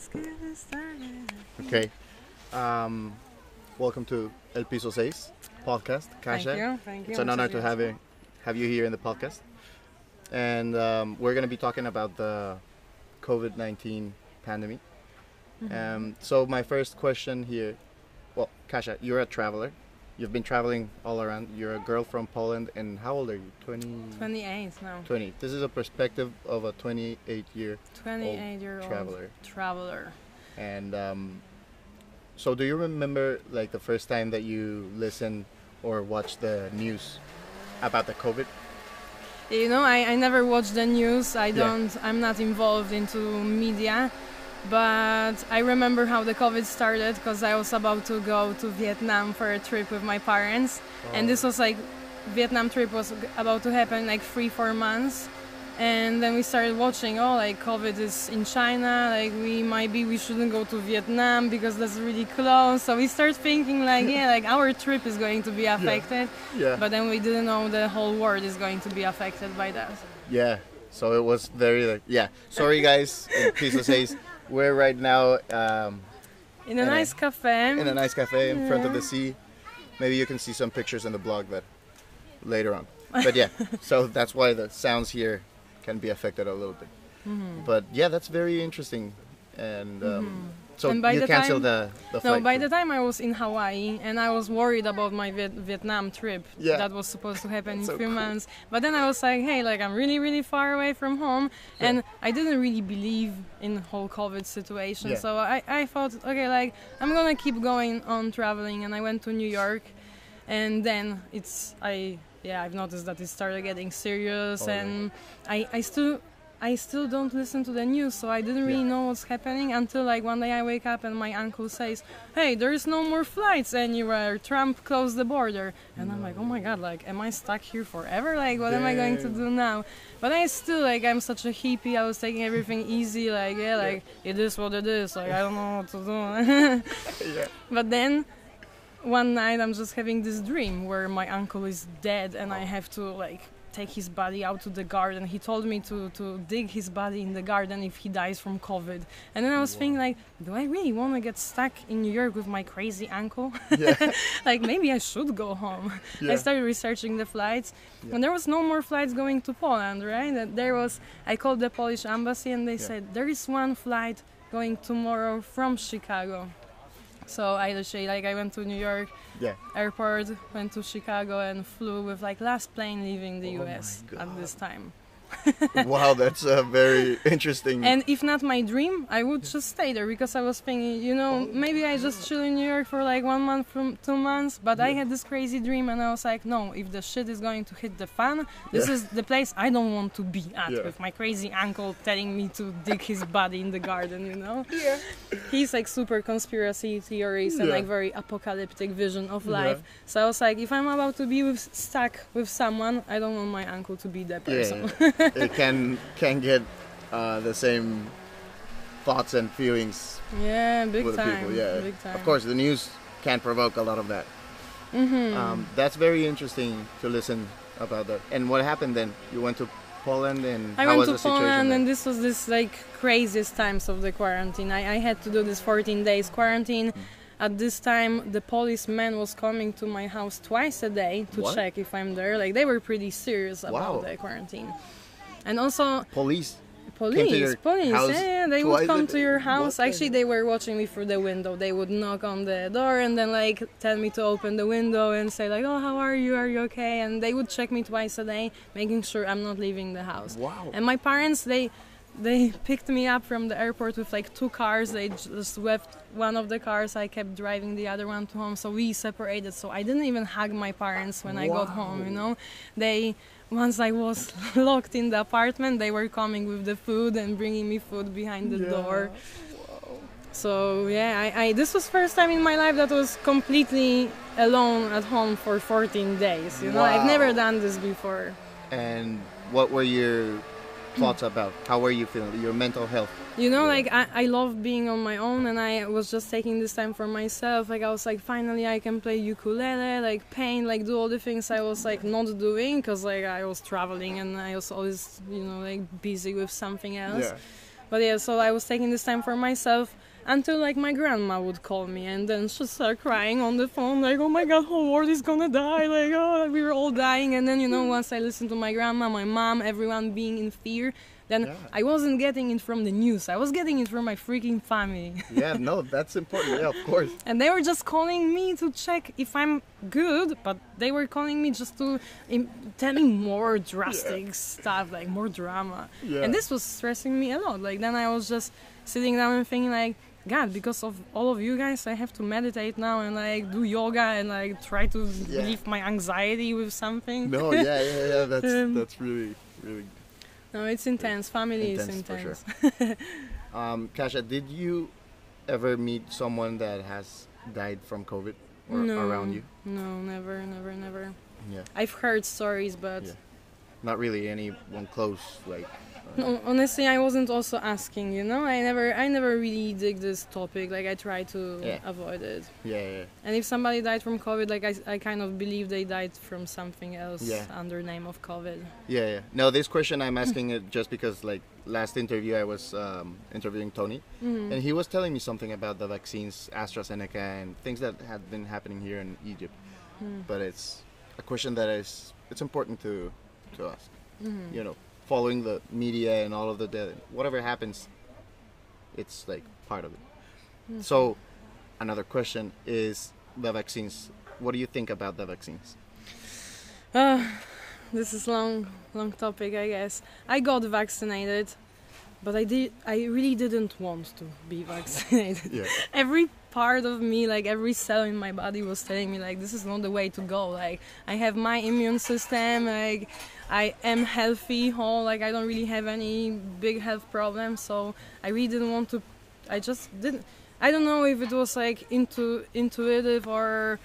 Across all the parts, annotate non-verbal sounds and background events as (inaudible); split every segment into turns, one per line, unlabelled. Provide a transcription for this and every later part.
Let's get it started.
Okay. Um, welcome to El Piso Seis podcast, Kasha.
Thank you. Thank you.
It's an honor to have you, have you here in the podcast. And um, we're going to be talking about the COVID 19 pandemic.
Mm-hmm.
Um, so, my first question here well, Kasha, you're a traveler. You've been traveling all around. You're a girl from Poland, and how old are you? 20?
28 now.
20. This is a perspective of a 28 year
28 year old
traveler.
traveler.
And um, so, do you remember like the first time that you listened or watched the news about the COVID?
You know, I, I never watch the news. I don't. I'm not involved into media. But I remember how the COVID started because I was about to go to Vietnam for a trip with my parents, and this oh. was like Vietnam trip was about to happen like three four months, and then we started watching. Oh, like COVID is in China. Like we might be we shouldn't go to Vietnam because that's really close. So we start thinking like yeah, like our trip is going to be affected.
Yeah.
But then we didn't know the whole world is going to be affected by that.
Yeah. So it was very like yeah. Sorry guys, in Piso Seis we're right now um,
In a
In a-
nice cafe.
in a nice cafe in front of the sea. Maybe you can see some pictures in the blog that later on. But yeah, (laughs) so that's why the sounds here can be affected a little bit.
Mm-hmm.
But yeah, that's very interesting. And um, so
And by
you
the
canceled
time-
the the
no, by the time I was in Hawaii and I was worried about my Viet- Vietnam trip
Yeah.
that was supposed to happen in
So
a few
cool.
months. But then I was like, hey, like I'm really, really far away from home, and I didn't really believe in the whole COVID situation.
Yeah.
So I, I thought, okay, like I'm gonna keep going on traveling, and I went to New York, and then it's I yeah I've noticed that it started getting serious,
Oh, yeah.
and I I still. I still don't listen to the news, so I didn't really
Yeah.
know what's happening until like one day I wake up and my uncle says, "Hey, there is no more flights anywhere. Trump closed the border." And I'm like, "Oh my god, like am I stuck here forever? Like what am I going to do now?" But I still like I'm such a hippie. I was taking everything easy, like yeah, like it is what it is. Like I don't know what to do. (laughs)
yeah.
But then one night I'm just having this dream where my uncle is dead and I have to like take his body out to the garden. He told me to, to dig his body in the garden if he dies from COVID. And then I was thinking like, do I really want to get stuck in New York with my crazy uncle?
Yeah. (laughs)
like maybe I should go home.
Yeah.
I started researching the flights,
Yeah.
and there was no more flights going to Poland, right? That there was. I called the Polish embassy, and they said there is one flight going tomorrow from Chicago. So I literally like I went to New York
Yeah.
airport, went to Chicago, and flew with like last plane leaving the
Oh
U.S. at this time. (laughs)
wow, that's a very interesting.
And if not my dream, I would just stay there because I was thinking, you know, maybe I just chill in New York for like one month from two months. But I had this crazy dream, and I was like, no, if the shit is going to hit the fan, this
Yeah.
is the place I don't want to be at
Yeah.
with my crazy uncle telling me to dig his body in the garden. You know,
yeah.
he's like super conspiracy theories and like very apocalyptic vision of
Yeah.
life. So I was like, if I'm about to be with, stuck with someone, I don't want my uncle to be that person. (laughs)
It can can get uh, the same thoughts and feelings
Yeah, big time.
people. Yeah.
big time.
Of course, the news can provoke a lot of that.
hmm
Um, that's very interesting to listen about that. And what happened then? You went to Poland, and
I
how
went
was
to
the situation?
Poland, and this was this like craziest times of the quarantine. I, I had to do this 14 days quarantine.
Mm.
At this time, the policeman was coming to my house twice a day to
What?
check if I'm there. Like they were pretty serious about
Wow.
the quarantine. And also,
Police.
police, police, yeah, yeah, they would come to your house. Actually, they were watching me through the window. They would knock on the door and then like tell me to open the window and say like, "Oh, how are you? Are you okay?" And they would check me twice a day, making sure I'm not leaving the house.
Wow.
And my parents, they they (laughs) picked me up from the airport with like two cars. They just left one of the cars. I kept driving the other one to home. So we separated. So I didn't even hug my parents when I got home. You know, they once I was (laughs) locked in the apartment, they were coming with the food and bringing me food behind the
Yeah.
door. So yeah, I, I this was first time in my life that was completely alone at home for 14 days. You know, I've never done this before.
And what were your thoughts about? How were you feeling? Your mental health?
You know, like I, I love being on my own, and I was just taking this time for myself. Like I was like, finally, I can play ukulele, like paint, like do all the things I was like not doing because like I was traveling and I was always, you know, like busy with something else. yeah. But yeah, so I was taking this time for myself until like my grandma would call me and then she'd start crying on the phone like oh my god whole world is gonna die like oh we were all dying and then you know once I listened to my grandma my mom everyone being in fear then
Yeah.
I wasn't getting it from the news I was getting it from my freaking family (laughs)
Yeah, no, that's important. Yeah, of course.
and they were just calling me to check if I'm good but they were calling me just to im- tell me more drastic stuff like more drama
Yeah.
and this was stressing me a lot like then I was just sitting down and thinking like God, because of all of you guys, I have to meditate now and like do yoga and like try to
Yeah.
relieve my anxiety with something.
No, yeah, yeah, yeah. (laughs) That's
Um,
that's really, really.
No, it's intense. Family is
Intense, for sure. (laughs) Um, Kasha, did you ever meet someone that has died from COVID or
no,
around you?
No, never, never, never.
Yeah.
I've heard stories, but
Yeah. Not really anyone close, like.
No, honestly, I wasn't also asking. You know, I never, I never really dig this topic. Like I try to
Yeah.
avoid it.
Yeah, yeah.
And if somebody died from COVID, like I, I kind of believe they died from something else
Yeah.
under name of COVID.
Yeah, yeah. No, this question I'm asking it just because, like, last interview I was um, interviewing Tony,
Mhm.
and he was telling me something about the vaccines, AstraZeneca, and things that had been happening here in Egypt.
Mm.
But it's a question that is it's important to to ask.
Mhm.
You know, following the media and all of the, the whatever happens, it's like part of it.
Mm.
So, another question is the vaccines. What do you think about the vaccines?
Uh, this is long, long topic, I guess. I got vaccinated, but I did. I really didn't want to be (laughs) vaccinated.
Yeah.
every part of me, like every cell in my body, was telling me like this is not the way to go. Like I have my immune system. Like I am healthy, whole. Like I don't really have any big health problems. So I really didn't want to. I just didn't. I don't know if it was like into intuitive or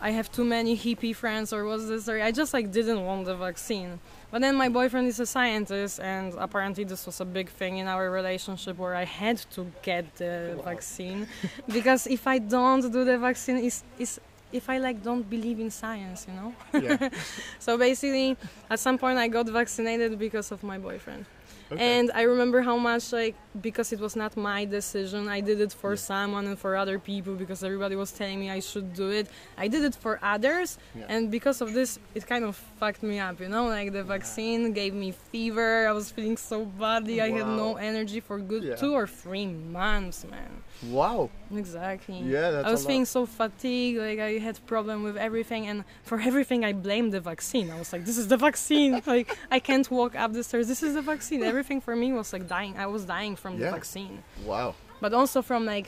I have too many hippie friends or was this or I just like didn't want the vaccine. But then my boyfriend is a scientist and apparently this was a big thing in our relationship where I had to get the vaccine because if I don't do the vaccine is is if I like don't believe in science, you know?
Yeah. (laughs)
So basically at some point I got vaccinated because of my boyfriend.
Okay.
And I remember how much, like, because it was not my decision, I did it for
Yeah.
someone and for other people because everybody was telling me I should do it. I did it for others,
Yeah.
and because of this, it kind of fucked me up, you know? Like, the vaccine gave me fever, I was feeling so badly, I had no energy for good
Yeah.
two or three months, man.
wow.
Exactly.
Yeah, that's
I was feeling so fatigued, like I had problem with everything, and for everything I blamed the vaccine. I was like, "This is the vaccine!" (laughs) like I can't walk up the stairs. This is the vaccine. Everything for me was like dying. I was dying from the vaccine,
Wow.
but also from like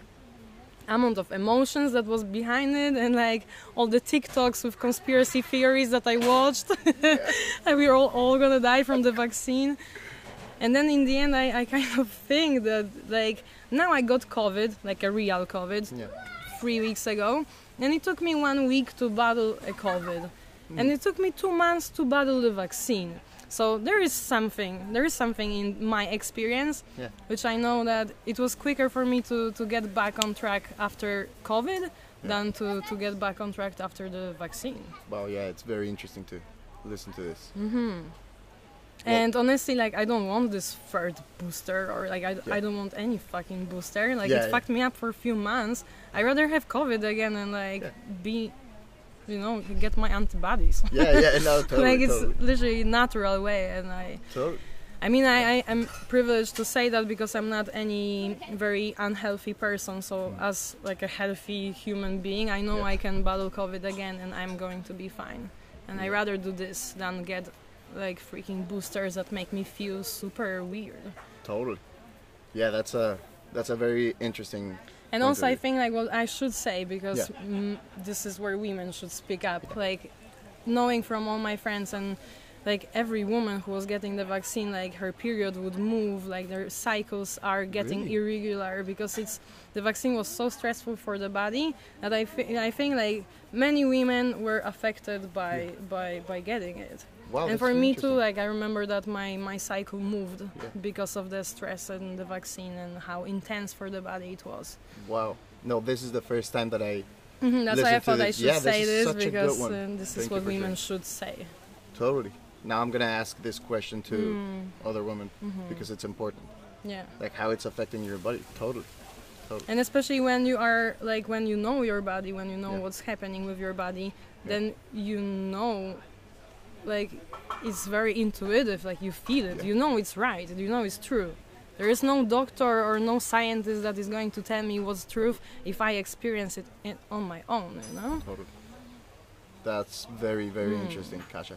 amount of emotions that was behind it, and like all the TikToks with conspiracy theories that I watched. (laughs) and we were all, all gonna die from the vaccine. And then in the end, I, I kind of (laughs) think that like now I got COVID, like a real COVID
Yeah.
three weeks ago, and it took me one week to battle a COVID, and mm. it took me two months to battle the vaccine. So there is something, there is something in my experience,
Yeah.
which I know that it was quicker for me to, to get back on track after COVID than to, to get back on track after the vaccine.
Well, Yeah, it's very interesting to listen to this.
hmm And honestly, like I don't want this third booster, or like I,
Yeah.
I don't want any fucking booster. Like
Yeah,
it
yeah.
fucked me up for a few months. I rather have COVID again and like
Yeah.
be, you know, get my antibodies.
Yeah, yeah, no, (laughs) totally,
like it's
totally,
literally natural way, and I,
totally.
I mean, I, I am privileged to say that because I'm not any very unhealthy person. So as like a healthy human being, I know
Mm. Yeah.
I can battle COVID again, and I'm going to be fine. And I rather do this than get like freaking boosters that make me feel super weird.
Totally. Yeah, that's a that's a very interesting.
And also, I think like what I should say because mm, this is where women should speak up. Like knowing from all my friends and like every woman who was getting the vaccine, like her period would move, like their cycles are getting
Really?
irregular because it's the vaccine was so stressful for the body that I, thi- I think like many women were affected by by by getting it.
Wow.
and for me too, like I remember that my my cycle moved
Yeah.
because of the stress and the vaccine and how intense for the body it was.
Wow. No, this is the first time that I
Mhm, That's
listen
why I
to
thought I
this.
should
Yeah, this
say
is
this
such a good
because
one.
uh, this
Thank
is what women
sharing.
should say.
totally. Now I'm gonna ask this question to
Mm,
other women
mhm.
because it's important.
Yeah.
like how it's affecting your body. Totally.
And especially when you are like when you know your body, when you know
Yeah.
what's happening with your body, then you know like it's very intuitive, like you feel it. You know it's right. You know it's true. There is no doctor or no scientist that is going to tell me what's truth if I experience it in, on my own, you know?
Totally. That's very, very
Hmm.
interesting, Kasha.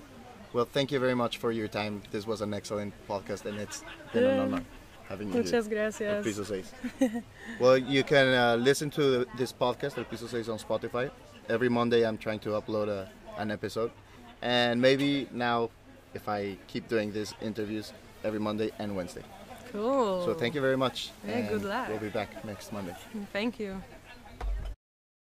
Well, thank you very much for your time. This was an excellent podcast, and it's been an
Yeah.
honor (laughs) having you.
Muchas gracias.
Piso 6. (laughs) well, you can uh, listen to this podcast at Piso 6 on Spotify. Every Monday, I'm trying to upload a, an episode. And maybe now, if I keep doing these interviews every Monday and Wednesday.
Cool.
So thank you very much.
Yeah, good luck.
We'll be back next Monday.
Thank you.